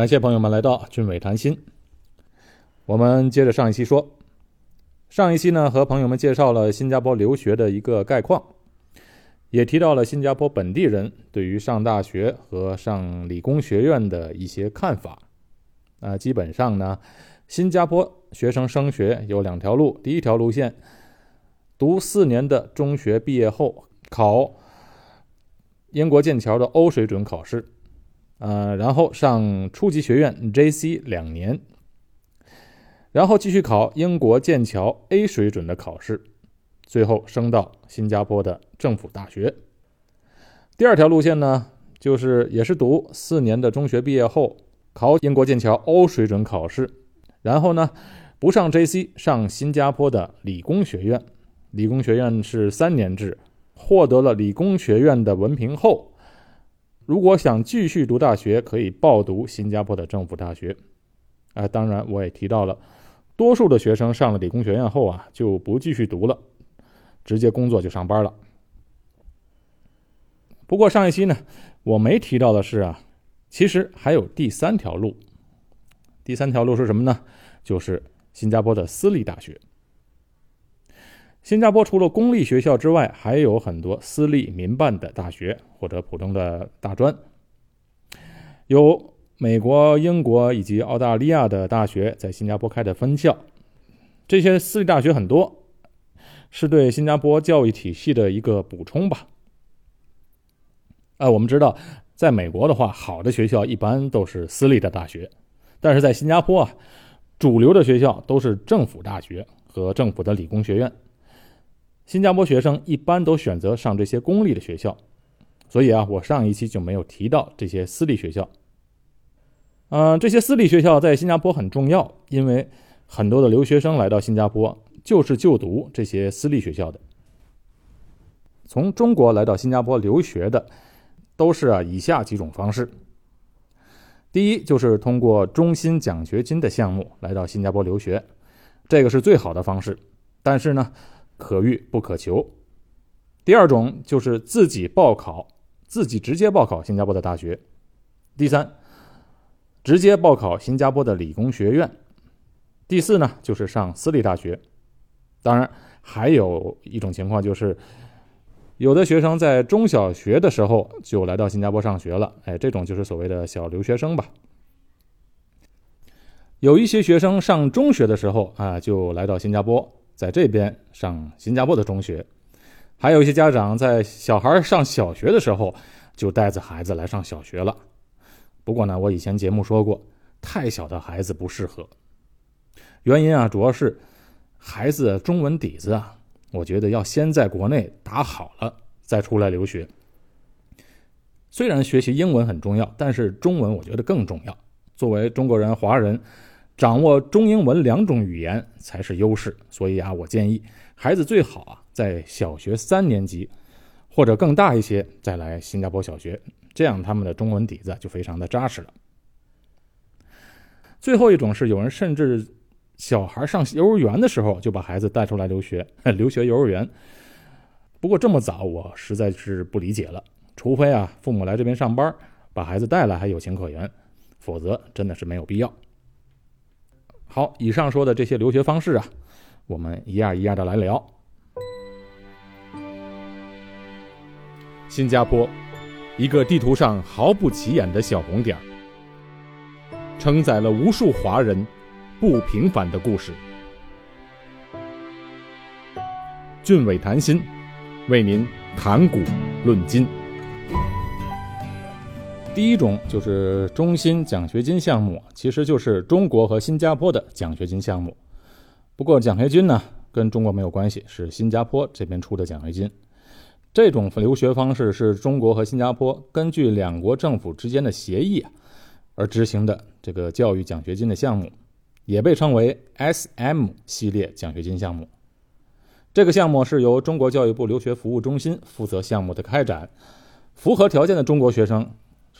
感谢朋友们来到俊伟谈心。我们接着上一期说，上一期呢和朋友们介绍了新加坡留学的一个概况，也提到了新加坡本地人对于上大学和上理工学院的一些看法。啊，基本上呢，新加坡学生升学有两条路，第一条路线，读四年的中学毕业后考英国剑桥的 O 水准考试。呃，然后上初级学院 J.C. 两年，然后继续考英国剑桥 A 水准的考试，最后升到新加坡的政府大学。第二条路线呢，就是也是读四年的中学毕业后考英国剑桥 O 水准考试，然后呢不上 J.C. 上新加坡的理工学院，理工学院是三年制，获得了理工学院的文凭后。如果想继续读大学，可以报读新加坡的政府大学。啊，当然我也提到了，多数的学生上了理工学院后啊，就不继续读了，直接工作就上班了。不过上一期呢，我没提到的是啊，其实还有第三条路。第三条路是什么呢？就是新加坡的私立大学。新加坡除了公立学校之外，还有很多私立民办的大学或者普通的大专。有美国、英国以及澳大利亚的大学在新加坡开的分校，这些私立大学很多，是对新加坡教育体系的一个补充吧。啊，我们知道，在美国的话，好的学校一般都是私立的大学，但是在新加坡啊，主流的学校都是政府大学和政府的理工学院。新加坡学生一般都选择上这些公立的学校，所以啊，我上一期就没有提到这些私立学校。嗯，这些私立学校在新加坡很重要，因为很多的留学生来到新加坡就是就读这些私立学校的。从中国来到新加坡留学的，都是啊以下几种方式。第一，就是通过中薪奖学金的项目来到新加坡留学，这个是最好的方式，但是呢。可遇不可求。第二种就是自己报考，自己直接报考新加坡的大学。第三，直接报考新加坡的理工学院。第四呢，就是上私立大学。当然，还有一种情况就是，有的学生在中小学的时候就来到新加坡上学了，哎，这种就是所谓的小留学生吧。有一些学生上中学的时候啊，就来到新加坡。在这边上新加坡的中学，还有一些家长在小孩上小学的时候就带着孩子来上小学了。不过呢，我以前节目说过，太小的孩子不适合。原因啊，主要是孩子中文底子啊，我觉得要先在国内打好了再出来留学。虽然学习英文很重要，但是中文我觉得更重要。作为中国人，华人。掌握中英文两种语言才是优势，所以啊，我建议孩子最好啊在小学三年级或者更大一些再来新加坡小学，这样他们的中文底子就非常的扎实了。最后一种是有人甚至小孩上幼儿园的时候就把孩子带出来留学，留学幼儿园。不过这么早我实在是不理解了，除非啊父母来这边上班，把孩子带来还有情可原，否则真的是没有必要。好，以上说的这些留学方式啊，我们一样一样的来聊。新加坡，一个地图上毫不起眼的小红点儿，承载了无数华人不平凡的故事。俊伟谈心，为您谈古论今。第一种就是中心奖学金项目，其实就是中国和新加坡的奖学金项目。不过奖学金呢，跟中国没有关系，是新加坡这边出的奖学金。这种留学方式是中国和新加坡根据两国政府之间的协议而执行的这个教育奖学金的项目，也被称为 S.M 系列奖学金项目。这个项目是由中国教育部留学服务中心负责项目的开展，符合条件的中国学生。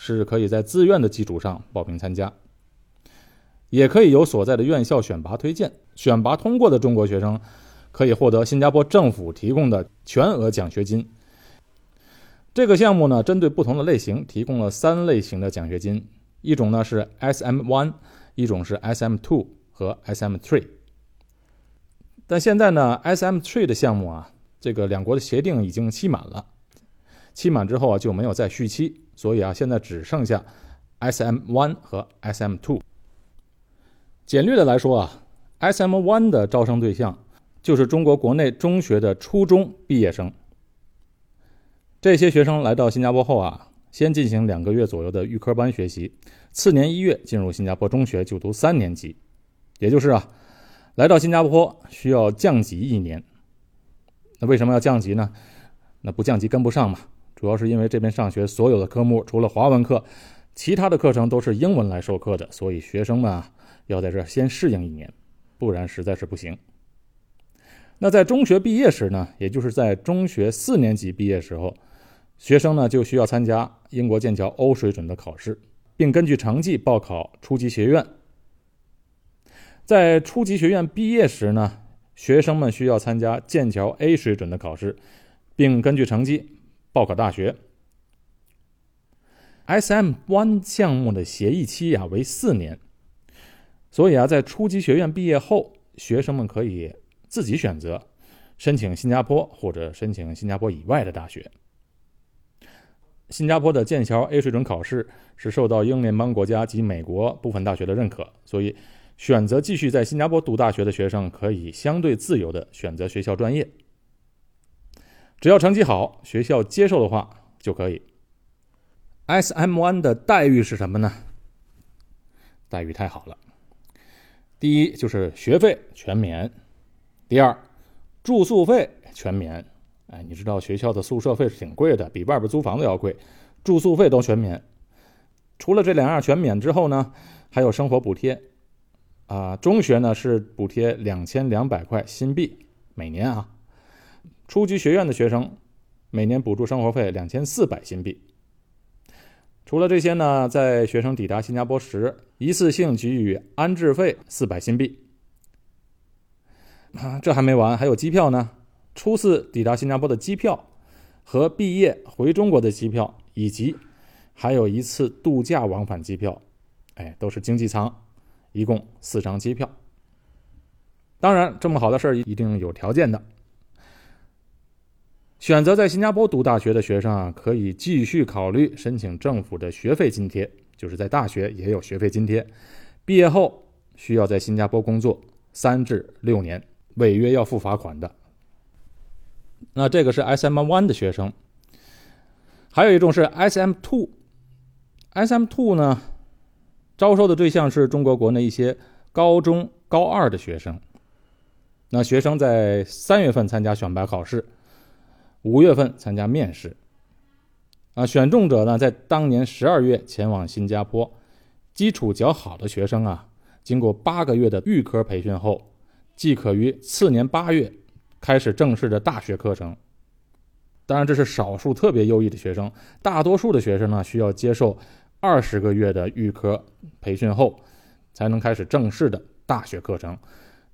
是可以在自愿的基础上报名参加，也可以由所在的院校选拔推荐，选拔通过的中国学生可以获得新加坡政府提供的全额奖学金。这个项目呢，针对不同的类型提供了三类型的奖学金，一种呢是 SM One，一种是 SM Two 和 SM Three。但现在呢，SM Three 的项目啊，这个两国的协定已经期满了，期满之后啊就没有再续期，所以啊现在只剩下 SM One 和 SM Two。简略的来说啊，SM One 的招生对象就是中国国内中学的初中毕业生。这些学生来到新加坡后啊，先进行两个月左右的预科班学习，次年一月进入新加坡中学就读三年级，也就是啊，来到新加坡需要降级一年。那为什么要降级呢？那不降级跟不上嘛。主要是因为这边上学所有的科目除了华文课，其他的课程都是英文来授课的，所以学生们啊要在这先适应一年，不然实在是不行。那在中学毕业时呢，也就是在中学四年级毕业时候。学生呢就需要参加英国剑桥 O 水准的考试，并根据成绩报考初级学院。在初级学院毕业时呢，学生们需要参加剑桥 A 水准的考试，并根据成绩报考大学。SM One 项目的协议期呀为四年，所以啊，在初级学院毕业后，学生们可以自己选择申请新加坡或者申请新加坡以外的大学。新加坡的剑桥 A 水准考试是受到英联邦国家及美国部分大学的认可，所以选择继续在新加坡读大学的学生可以相对自由的选择学校专业，只要成绩好，学校接受的话就可以。SM One 的待遇是什么呢？待遇太好了，第一就是学费全免，第二住宿费全免。哎，你知道学校的宿舍费是挺贵的，比外边租房子要贵，住宿费都全免。除了这两样全免之后呢，还有生活补贴。啊，中学呢是补贴两千两百块新币每年啊，初级学院的学生每年补助生活费两千四百新币。除了这些呢，在学生抵达新加坡时，一次性给予安置费四百新币。啊，这还没完，还有机票呢。初次抵达新加坡的机票和毕业回中国的机票，以及还有一次度假往返机票，哎，都是经济舱，一共四张机票。当然，这么好的事儿一定有条件的。选择在新加坡读大学的学生啊，可以继续考虑申请政府的学费津贴，就是在大学也有学费津贴。毕业后需要在新加坡工作三至六年，违约要付罚款的。那这个是 SM One 的学生，还有一种是 SM Two。SM Two 呢，招收的对象是中国国内一些高中高二的学生。那学生在三月份参加选拔考试，五月份参加面试。啊，选中者呢，在当年十二月前往新加坡。基础较好的学生啊，经过八个月的预科培训后，即可于次年八月。开始正式的大学课程，当然这是少数特别优异的学生，大多数的学生呢需要接受二十个月的预科培训后，才能开始正式的大学课程。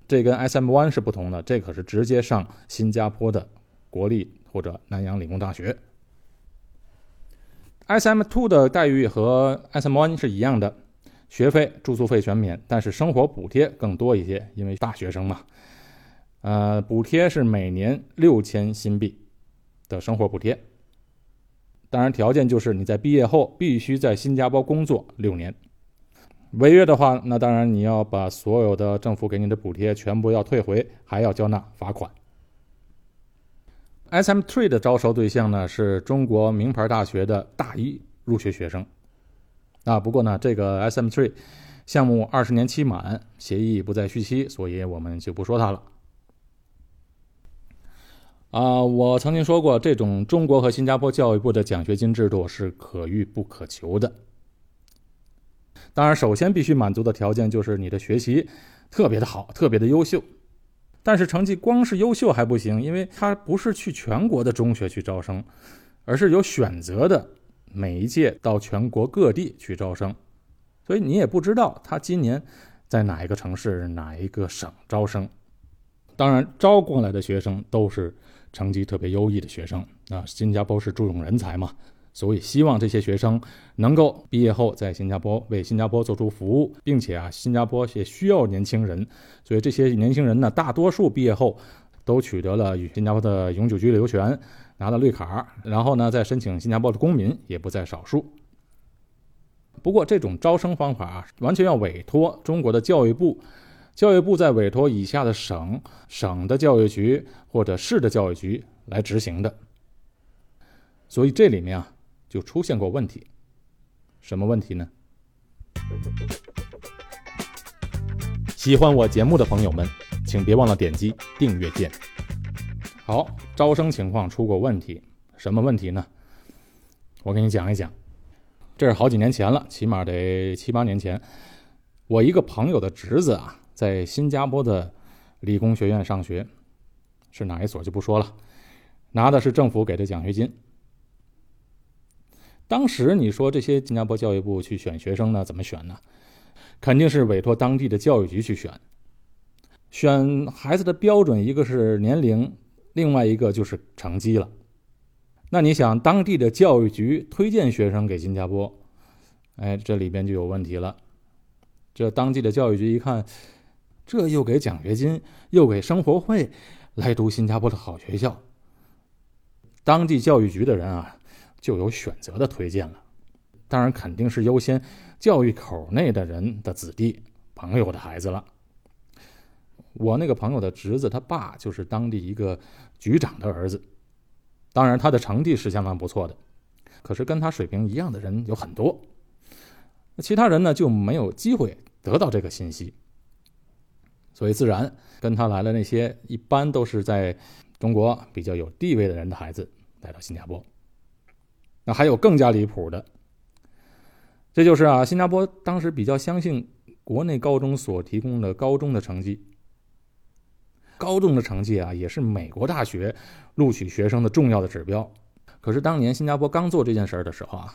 这跟 SM One 是不同的，这可是直接上新加坡的国立或者南洋理工大学。SM Two 的待遇和 SM One 是一样的，学费、住宿费全免，但是生活补贴更多一些，因为大学生嘛。呃，补贴是每年六千新币的生活补贴，当然条件就是你在毕业后必须在新加坡工作六年，违约的话，那当然你要把所有的政府给你的补贴全部要退回，还要交纳罚款。SM Three 的招收对象呢是中国名牌大学的大一入学学生，啊，不过呢这个 SM Three 项目二十年期满，协议不再续期，所以我们就不说它了。啊，我曾经说过，这种中国和新加坡教育部的奖学金制度是可遇不可求的。当然，首先必须满足的条件就是你的学习特别的好，特别的优秀。但是成绩光是优秀还不行，因为它不是去全国的中学去招生，而是有选择的，每一届到全国各地去招生。所以你也不知道他今年在哪一个城市、哪一个省招生。当然，招过来的学生都是。成绩特别优异的学生啊，新加坡是注重人才嘛，所以希望这些学生能够毕业后在新加坡为新加坡做出服务，并且啊，新加坡也需要年轻人，所以这些年轻人呢，大多数毕业后都取得了与新加坡的永久居留权，拿到绿卡，然后呢再申请新加坡的公民也不在少数。不过这种招生方法啊完全要委托中国的教育部。教育部在委托以下的省、省的教育局或者市的教育局来执行的，所以这里面啊就出现过问题。什么问题呢？喜欢我节目的朋友们，请别忘了点击订阅键。好，招生情况出过问题，什么问题呢？我给你讲一讲。这是好几年前了，起码得七八年前，我一个朋友的侄子啊。在新加坡的理工学院上学，是哪一所就不说了，拿的是政府给的奖学金。当时你说这些新加坡教育部去选学生呢，怎么选呢？肯定是委托当地的教育局去选。选孩子的标准，一个是年龄，另外一个就是成绩了。那你想，当地的教育局推荐学生给新加坡，哎，这里边就有问题了。这当地的教育局一看。这又给奖学金，又给生活费，来读新加坡的好学校。当地教育局的人啊，就有选择的推荐了。当然，肯定是优先教育口内的人的子弟、朋友的孩子了。我那个朋友的侄子，他爸就是当地一个局长的儿子。当然，他的成绩是相当不错的。可是跟他水平一样的人有很多，其他人呢就没有机会得到这个信息。所以，自然跟他来了那些一般都是在中国比较有地位的人的孩子来到新加坡。那还有更加离谱的，这就是啊，新加坡当时比较相信国内高中所提供的高中的成绩。高中的成绩啊，也是美国大学录取学生的重要的指标。可是当年新加坡刚做这件事儿的时候啊，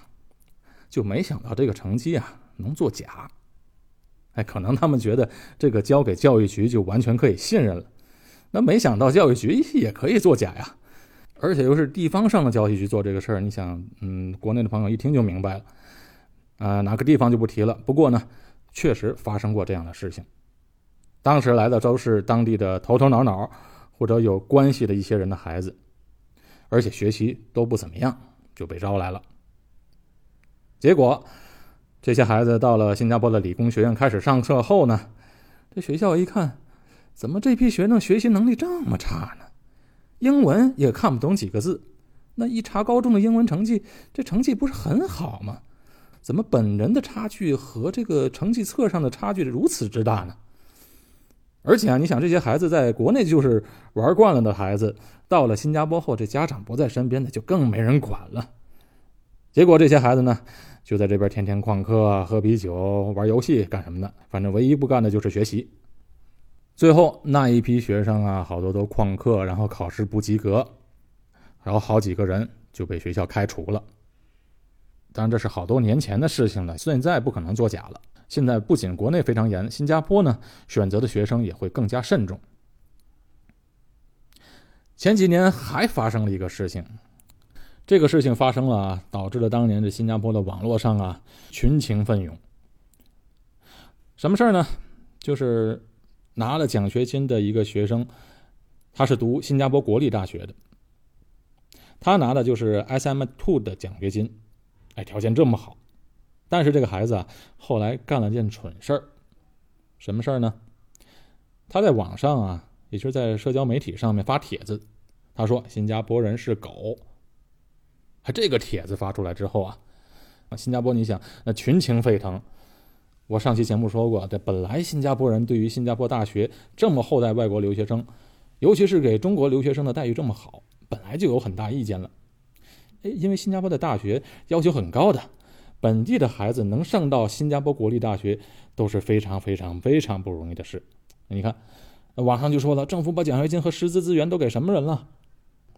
就没想到这个成绩啊能作假。哎，可能他们觉得这个交给教育局就完全可以信任了，那没想到教育局也可以作假呀，而且又是地方上的教育局做这个事儿。你想，嗯，国内的朋友一听就明白了，啊，哪个地方就不提了。不过呢，确实发生过这样的事情。当时来的都是当地的头头脑脑或者有关系的一些人的孩子，而且学习都不怎么样，就被招来了。结果。这些孩子到了新加坡的理工学院开始上课后呢，这学校一看，怎么这批学生学习能力这么差呢？英文也看不懂几个字，那一查高中的英文成绩，这成绩不是很好吗？怎么本人的差距和这个成绩册上的差距如此之大呢？而且啊，你想这些孩子在国内就是玩惯了的孩子，到了新加坡后，这家长不在身边的就更没人管了。结果这些孩子呢？就在这边天天旷课、喝啤酒、玩游戏干什么的？反正唯一不干的就是学习。最后那一批学生啊，好多都旷课，然后考试不及格，然后好几个人就被学校开除了。当然这是好多年前的事情了，现在不可能作假了。现在不仅国内非常严，新加坡呢选择的学生也会更加慎重。前几年还发生了一个事情。这个事情发生了啊，导致了当年这新加坡的网络上啊群情奋涌。什么事儿呢？就是拿了奖学金的一个学生，他是读新加坡国立大学的，他拿的就是 SM Two 的奖学金，哎，条件这么好。但是这个孩子啊，后来干了件蠢事儿，什么事儿呢？他在网上啊，也就是在社交媒体上面发帖子，他说新加坡人是狗。他这个帖子发出来之后，啊，新加坡你想那群情沸腾。我上期节目说过，这本来新加坡人对于新加坡大学这么厚待外国留学生，尤其是给中国留学生的待遇这么好，本来就有很大意见了。哎，因为新加坡的大学要求很高的，本地的孩子能上到新加坡国立大学都是非常非常非常不容易的事。你看，网上就说了，政府把奖学金和师资资源都给什么人了？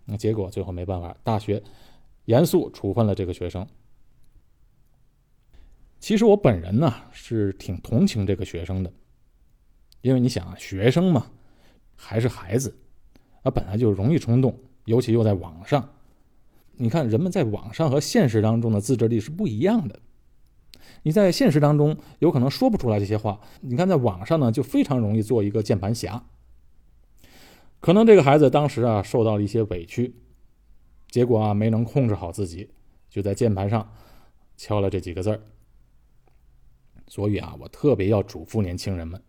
那结果最后没办法，大学。严肃处分了这个学生。其实我本人呢是挺同情这个学生的，因为你想啊，学生嘛，还是孩子，啊本来就容易冲动，尤其又在网上，你看人们在网上和现实当中的自制力是不一样的。你在现实当中有可能说不出来这些话，你看在网上呢就非常容易做一个键盘侠。可能这个孩子当时啊受到了一些委屈，结果啊没能控制好自己，就在键盘上敲了这几个字儿。所以啊，我特别要嘱咐年轻人们，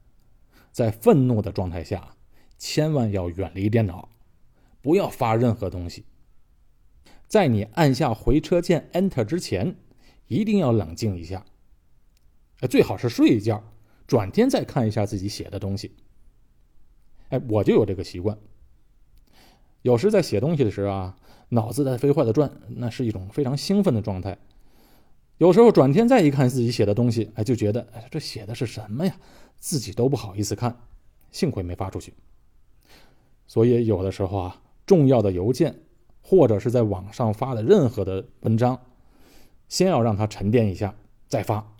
在愤怒的状态下，千万要远离电脑，不要发任何东西。在你按下回车键 Enter 之前，一定要冷静一下。最好是睡一觉，转天再看一下自己写的东西。哎，我就有这个习惯。有时在写东西的时候啊，脑子在飞快的转，那是一种非常兴奋的状态。有时候转天再一看自己写的东西，哎，就觉得哎，这写的是什么呀？自己都不好意思看，幸亏没发出去。所以有的时候啊，重要的邮件或者是在网上发的任何的文章，先要让它沉淀一下再发。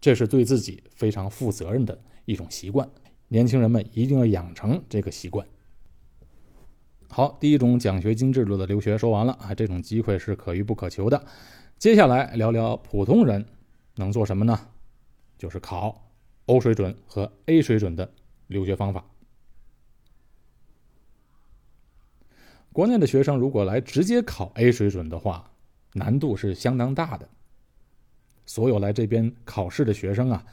这是对自己非常负责任的一种习惯，年轻人们一定要养成这个习惯。好，第一种奖学金制度的留学说完了啊，这种机会是可遇不可求的。接下来聊聊普通人能做什么呢？就是考 O 水准和 A 水准的留学方法。国内的学生如果来直接考 A 水准的话，难度是相当大的。所有来这边考试的学生啊，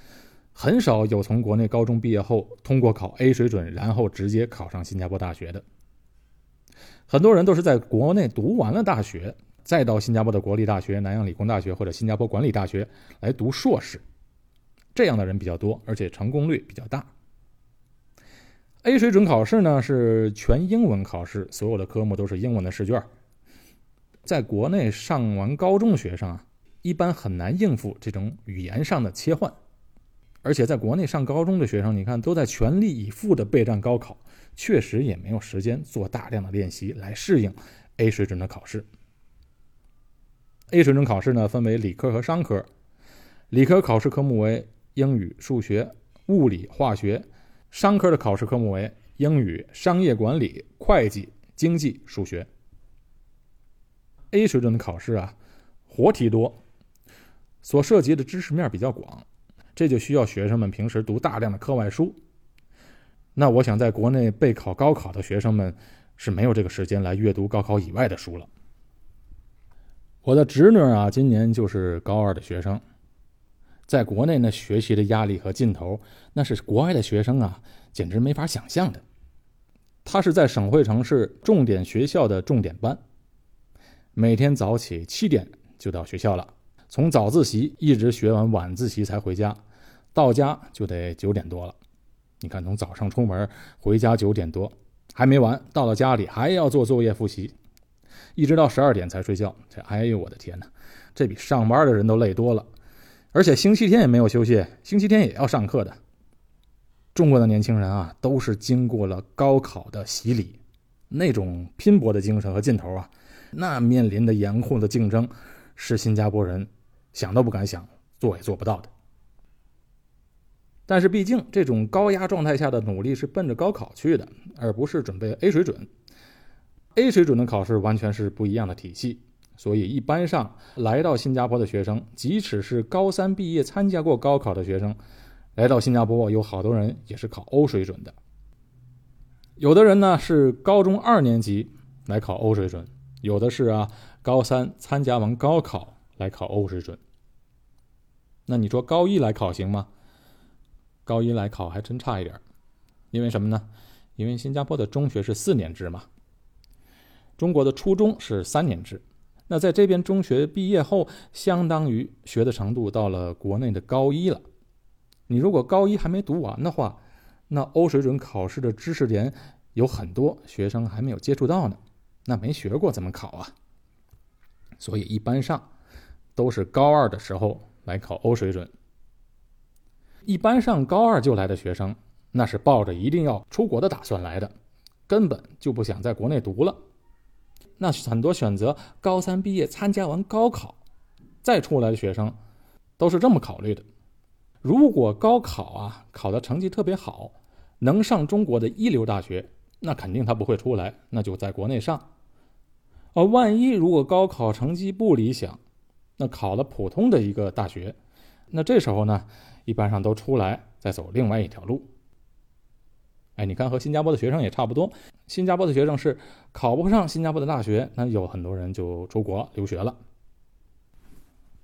很少有从国内高中毕业后通过考 A 水准，然后直接考上新加坡大学的。很多人都是在国内读完了大学，再到新加坡的国立大学、南洋理工大学或者新加坡管理大学来读硕士，这样的人比较多，而且成功率比较大。A 水准考试呢是全英文考试，所有的科目都是英文的试卷。在国内上完高中的学生啊。一般很难应付这种语言上的切换，而且在国内上高中的学生，你看都在全力以赴的备战高考，确实也没有时间做大量的练习来适应 A 水准的考试。A 水准考试呢，分为理科和商科，理科考试科目为英语、数学、物理、化学；商科的考试科目为英语、商业管理、会计、经济、数学。A 水准的考试啊，活题多。所涉及的知识面比较广，这就需要学生们平时读大量的课外书。那我想，在国内备考高考的学生们是没有这个时间来阅读高考以外的书了。我的侄女啊，今年就是高二的学生，在国内那学习的压力和劲头，那是国外的学生啊，简直没法想象的。她是在省会城市重点学校的重点班，每天早起七点就到学校了。从早自习一直学完晚自习才回家，到家就得九点多了。你看，从早上出门回家九点多还没完，到了家里还要做作业复习，一直到十二点才睡觉。这，哎呦我的天哪，这比上班的人都累多了。而且星期天也没有休息，星期天也要上课的。中国的年轻人啊，都是经过了高考的洗礼，那种拼搏的精神和劲头啊，那面临的严酷的竞争，是新加坡人。想都不敢想，做也做不到的。但是毕竟这种高压状态下的努力是奔着高考去的，而不是准备 A 水准。A 水准的考试完全是不一样的体系，所以一般上来到新加坡的学生，即使是高三毕业参加过高考的学生，来到新加坡有好多人也是考 O 水准的。有的人呢是高中二年级来考 O 水准，有的是啊高三参加完高考来考 O 水准。那你说高一来考行吗？高一来考还真差一点因为什么呢？因为新加坡的中学是四年制嘛，中国的初中是三年制。那在这边中学毕业后，相当于学的程度到了国内的高一了。你如果高一还没读完的话，那欧水准考试的知识点有很多学生还没有接触到呢，那没学过怎么考啊？所以一般上都是高二的时候。来考欧水准，一般上高二就来的学生，那是抱着一定要出国的打算来的，根本就不想在国内读了。那很多选择高三毕业参加完高考再出来的学生，都是这么考虑的：如果高考啊考的成绩特别好，能上中国的一流大学，那肯定他不会出来，那就在国内上。而万一如果高考成绩不理想，那考了普通的一个大学，那这时候呢，一般上都出来再走另外一条路。哎，你看和新加坡的学生也差不多，新加坡的学生是考不上新加坡的大学，那有很多人就出国留学了。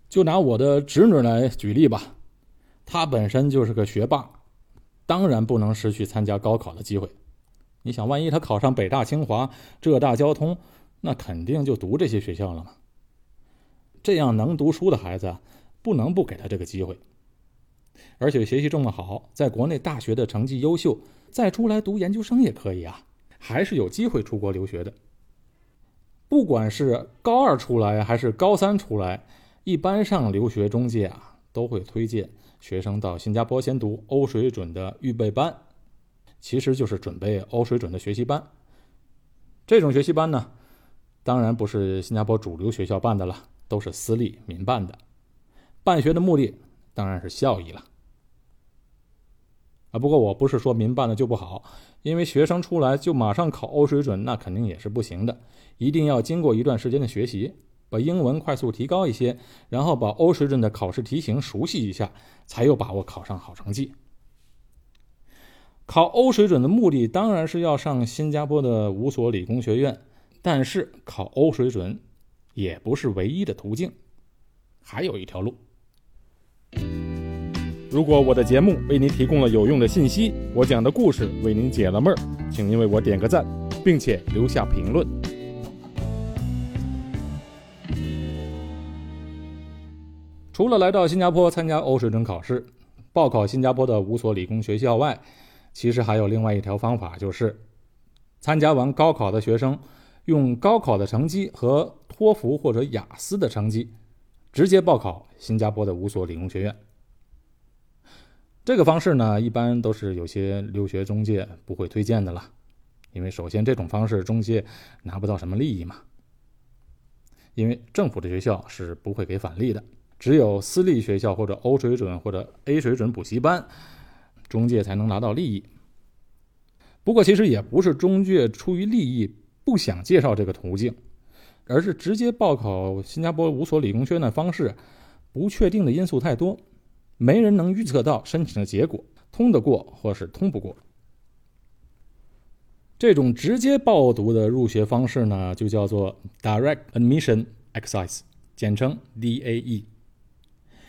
就拿我的侄女来举例吧，她本身就是个学霸，当然不能失去参加高考的机会。你想，万一她考上北大、清华、浙大、交通，那肯定就读这些学校了嘛。这样能读书的孩子，不能不给他这个机会。而且学习这么好，在国内大学的成绩优秀，再出来读研究生也可以啊，还是有机会出国留学的。不管是高二出来还是高三出来，一般上留学中介啊都会推荐学生到新加坡先读欧水准的预备班，其实就是准备欧水准的学习班。这种学习班呢，当然不是新加坡主流学校办的了，都是私立民办的。办学的目的当然是效益了。啊，不过我不是说民办的就不好，因为学生出来就马上考欧水准，那肯定也是不行的。一定要经过一段时间的学习，把英文快速提高一些，然后把欧水准的考试题型熟悉一下，才有把握考上好成绩。考欧水准的目的当然是要上新加坡的五所理工学院，但是考欧水准也不是唯一的途径，还有一条路。如果我的节目为您提供了有用的信息，我讲的故事为您解了闷儿，请您为我点个赞，并且留下评论。除了来到新加坡参加欧水准考试，报考新加坡的五所理工学校外，其实还有另外一条方法，就是参加完高考的学生用高考的成绩和托福或者雅思的成绩，直接报考新加坡的五所理工学院。这个方式呢，一般都是有些留学中介不会推荐的了，因为首先这种方式中介拿不到什么利益嘛，因为政府的学校是不会给返利的，只有私立学校或者欧水准或者 A 水准补习班，中介才能拿到利益。不过其实也不是中介出于利益不想介绍这个途径，而是直接报考新加坡五所理工学院的方式，不确定的因素太多。没人能预测到申请的结果，通得过或是通不过。这种直接报读的入学方式呢，就叫做 Direct Admission Exercise，简称 DAE。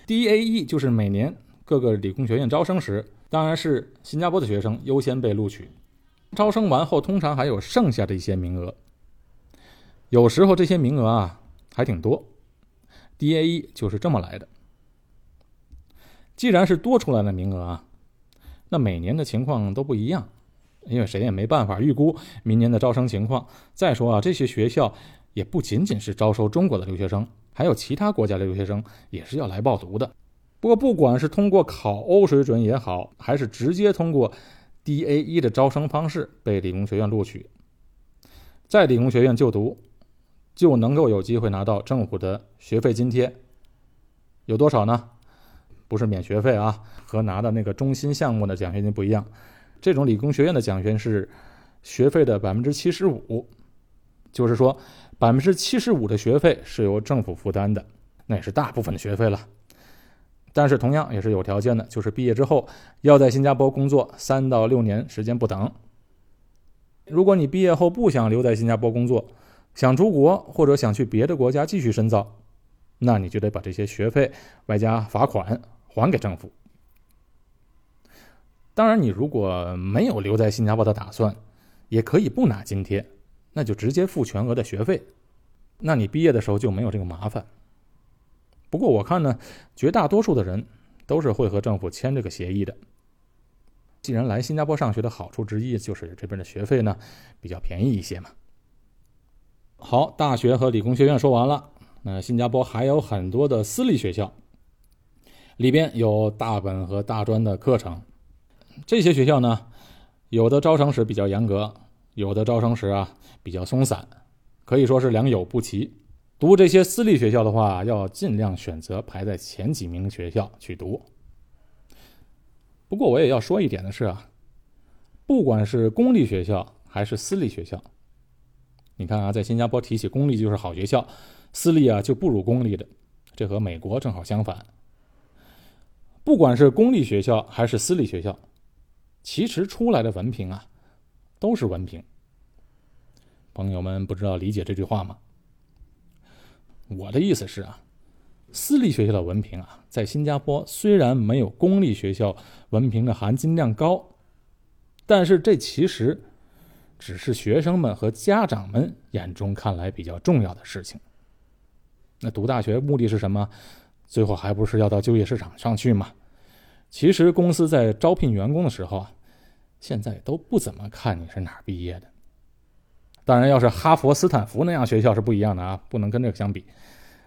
DAE 就是每年各个理工学院招生时，当然是新加坡的学生优先被录取。招生完后，通常还有剩下的一些名额，有时候这些名额啊还挺多。DAE 就是这么来的。既然是多出来的名额啊，那每年的情况都不一样，因为谁也没办法预估明年的招生情况。再说啊，这些学校也不仅仅是招收中国的留学生，还有其他国家的留学生也是要来报读的。不过，不管是通过考欧水准也好，还是直接通过 DAE 的招生方式被理工学院录取，在理工学院就读，就能够有机会拿到政府的学费津贴，有多少呢？不是免学费啊，和拿的那个中心项目的奖学金不一样。这种理工学院的奖学金是学费的百分之七十五，就是说百分之七十五的学费是由政府负担的，那也是大部分的学费了。但是同样也是有条件的，就是毕业之后要在新加坡工作三到六年时间不等。如果你毕业后不想留在新加坡工作，想出国或者想去别的国家继续深造，那你就得把这些学费外加罚款。还给政府。当然，你如果没有留在新加坡的打算，也可以不拿津贴，那就直接付全额的学费。那你毕业的时候就没有这个麻烦。不过我看呢，绝大多数的人都是会和政府签这个协议的。既然来新加坡上学的好处之一就是这边的学费呢比较便宜一些嘛。好，大学和理工学院说完了，那新加坡还有很多的私立学校。里边有大本和大专的课程，这些学校呢，有的招生时比较严格，有的招生时啊比较松散，可以说是良莠不齐。读这些私立学校的话，要尽量选择排在前几名学校去读。不过我也要说一点的是啊，不管是公立学校还是私立学校，你看啊，在新加坡提起公立就是好学校，私立啊就不如公立的，这和美国正好相反。不管是公立学校还是私立学校，其实出来的文凭啊都是文凭。朋友们不知道理解这句话吗？我的意思是啊，私立学校的文凭啊，在新加坡虽然没有公立学校文凭的含金量高，但是这其实只是学生们和家长们眼中看来比较重要的事情。那读大学目的是什么？最后还不是要到就业市场上去吗？其实公司在招聘员工的时候啊，现在都不怎么看你是哪儿毕业的。当然，要是哈佛、斯坦福那样学校是不一样的啊，不能跟这个相比。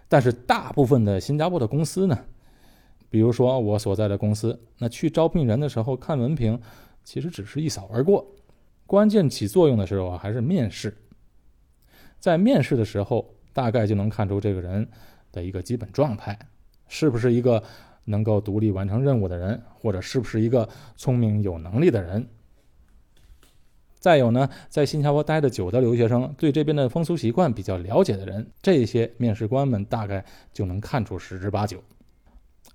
但是大部分的新加坡的公司呢，比如说我所在的公司，那去招聘人的时候看文凭，其实只是一扫而过。关键起作用的时候啊，还是面试。在面试的时候，大概就能看出这个人的一个基本状态，是不是一个能够独立完成任务的人，或者是不是一个聪明有能力的人。再有呢，在新加坡待的久的留学生，对这边的风俗习惯比较了解的人，这些面试官们大概就能看出十之八九。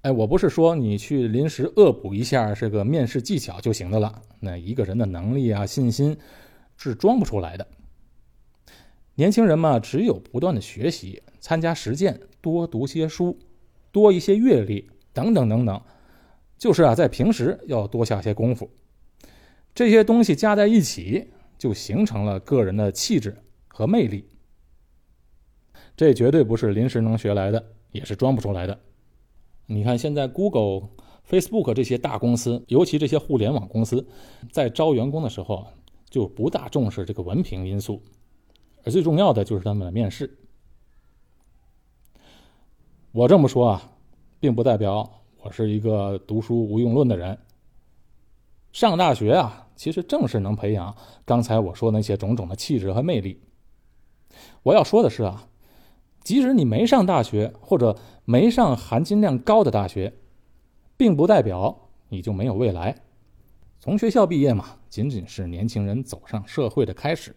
哎，我不是说你去临时恶补一下这个面试技巧就行的了，那一个人的能力啊、信心是装不出来的。年轻人嘛，只有不断的学习、参加实践、多读些书、多一些阅历等等等等，就是啊，在平时要多下些功夫。这些东西加在一起，就形成了个人的气质和魅力。这绝对不是临时能学来的，也是装不出来的。你看，现在 Google、Facebook 这些大公司，尤其这些互联网公司，在招员工的时候，就不大重视这个文凭因素，而最重要的就是他们的面试。我这么说啊，并不代表我是一个读书无用论的人。上大学啊，其实正是能培养刚才我说那些种种的气质和魅力。我要说的是啊，即使你没上大学或者没上含金量高的大学，并不代表你就没有未来。从学校毕业嘛，仅仅是年轻人走上社会的开始，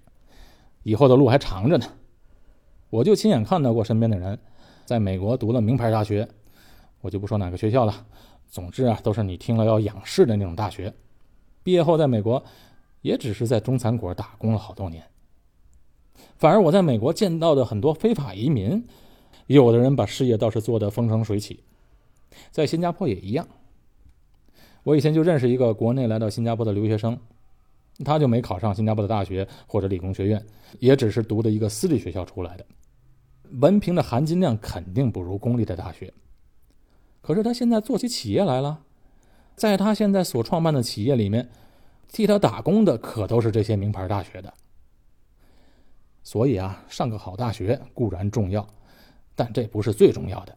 以后的路还长着呢。我就亲眼看到过身边的人，在美国读了名牌大学，我就不说哪个学校了。总之啊，都是你听了要仰视的那种大学。毕业后，在美国，也只是在中餐馆打工了好多年。反而我在美国见到的很多非法移民，有的人把事业倒是做得风生水起。在新加坡也一样。我以前就认识一个国内来到新加坡的留学生，他就没考上新加坡的大学或者理工学院，也只是读的一个私立学校出来的，文凭的含金量肯定不如公立的大学。可是他现在做起企业来了。在他现在所创办的企业里面，替他打工的可都是这些名牌大学的。所以啊，上个好大学固然重要，但这不是最重要的。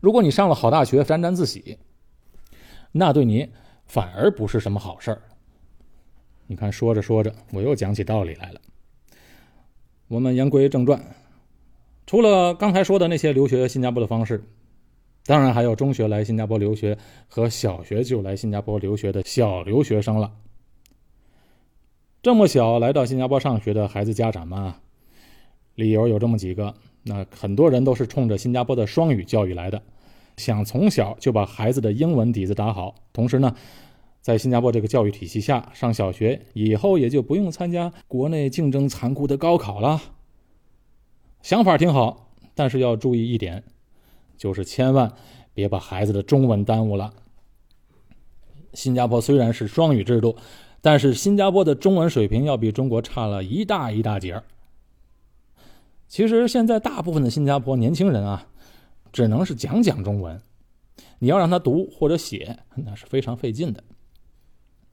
如果你上了好大学沾沾自喜，那对你反而不是什么好事儿。你看，说着说着，我又讲起道理来了。我们言归正传，除了刚才说的那些留学新加坡的方式。当然还有中学来新加坡留学和小学就来新加坡留学的小留学生了。这么小来到新加坡上学的孩子家长们，理由有这么几个：那很多人都是冲着新加坡的双语教育来的，想从小就把孩子的英文底子打好，同时呢，在新加坡这个教育体系下上小学以后也就不用参加国内竞争残酷的高考了。想法挺好，但是要注意一点。就是千万别把孩子的中文耽误了。新加坡虽然是双语制度，但是新加坡的中文水平要比中国差了一大一大截儿。其实现在大部分的新加坡年轻人啊，只能是讲讲中文，你要让他读或者写，那是非常费劲的。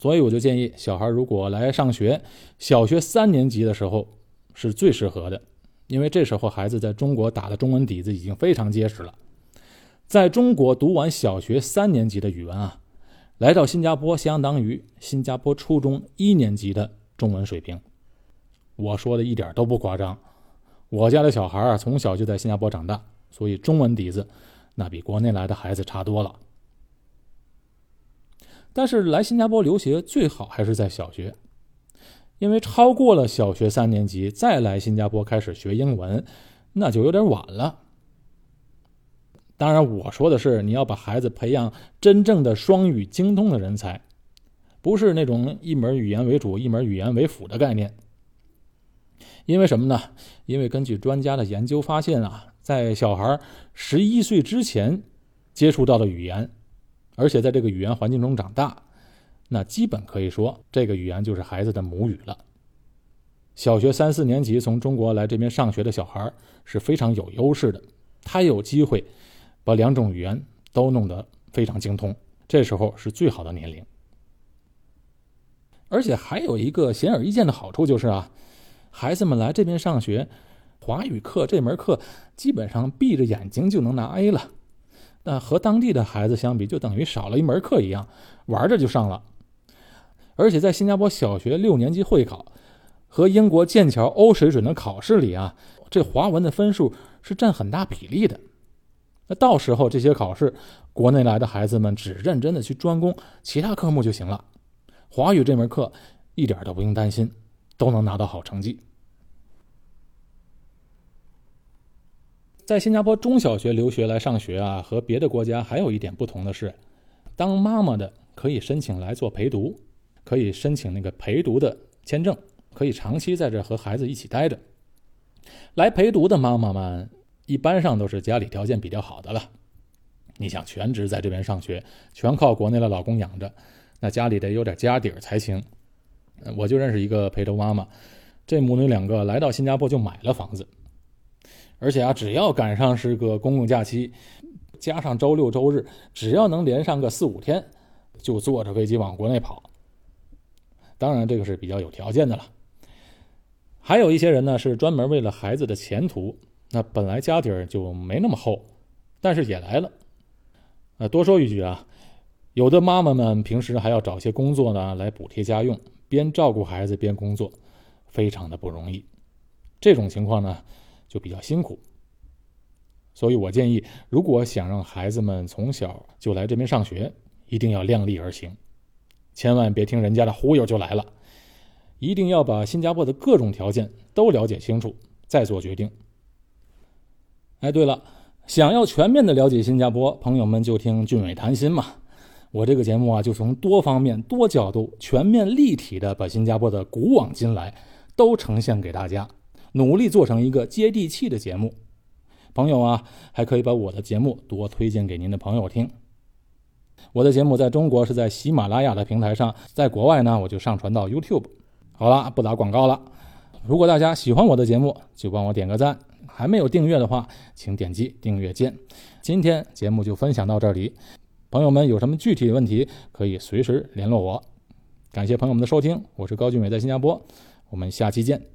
所以我就建议，小孩如果来上学，小学三年级的时候是最适合的，因为这时候孩子在中国打的中文底子已经非常结实了。在中国读完小学三年级的语文啊，来到新加坡相当于新加坡初中一年级的中文水平。我说的一点都不夸张。我家的小孩啊，从小就在新加坡长大，所以中文底子那比国内来的孩子差多了。但是来新加坡留学最好还是在小学，因为超过了小学三年级再来新加坡开始学英文，那就有点晚了。当然，我说的是你要把孩子培养真正的双语精通的人才，不是那种一门语言为主、一门语言为辅的概念。因为什么呢？因为根据专家的研究发现啊，在小孩十一岁之前接触到的语言，而且在这个语言环境中长大。那基本可以说，这个语言就是孩子的母语了。小学三四年级从中国来这边上学的小孩是非常有优势的，他有机会把两种语言都弄得非常精通，这时候是最好的年龄。而且还有一个显而易见的好处就是啊，孩子们来这边上学，华语课这门课基本上闭着眼睛就能拿 A 了，那和当地的孩子相比，就等于少了一门课一样，玩着就上了。而且在新加坡小学六年级会考和英国剑桥欧水准的考试里啊，这华文的分数是占很大比例的。那到时候这些考试，国内来的孩子们只认真的去专攻其他科目就行了，华语这门课一点都不用担心，都能拿到好成绩。在新加坡中小学留学来上学啊，和别的国家还有一点不同的是，当妈妈的可以申请来做陪读。可以申请那个陪读的签证，可以长期在这和孩子一起待着。来陪读的妈妈们一般上都是家里条件比较好的了。你想全职在这边上学，全靠国内的老公养着，那家里得有点家底儿才行。我就认识一个陪读妈妈，这母女两个来到新加坡就买了房子，而且啊，只要赶上是个公共假期，加上周六周日，只要能连上个四五天，就坐着飞机往国内跑。当然，这个是比较有条件的了。还有一些人呢，是专门为了孩子的前途，那本来家底儿就没那么厚，但是也来了。呃，多说一句啊，有的妈妈们平时还要找些工作呢来补贴家用，边照顾孩子边工作，非常的不容易。这种情况呢，就比较辛苦。所以我建议，如果想让孩子们从小就来这边上学，一定要量力而行。千万别听人家的忽悠就来了，一定要把新加坡的各种条件都了解清楚，再做决定。哎，对了，想要全面的了解新加坡，朋友们就听俊伟谈心嘛。我这个节目啊，就从多方面、多角度、全面立体的把新加坡的古往今来都呈现给大家，努力做成一个接地气的节目。朋友啊，还可以把我的节目多推荐给您的朋友听。我的节目在中国是在喜马拉雅的平台上，在国外呢，我就上传到 YouTube。好了，不打广告了。如果大家喜欢我的节目，就帮我点个赞。还没有订阅的话，请点击订阅键。今天节目就分享到这里，朋友们有什么具体的问题，可以随时联络我。感谢朋友们的收听，我是高俊伟，在新加坡，我们下期见。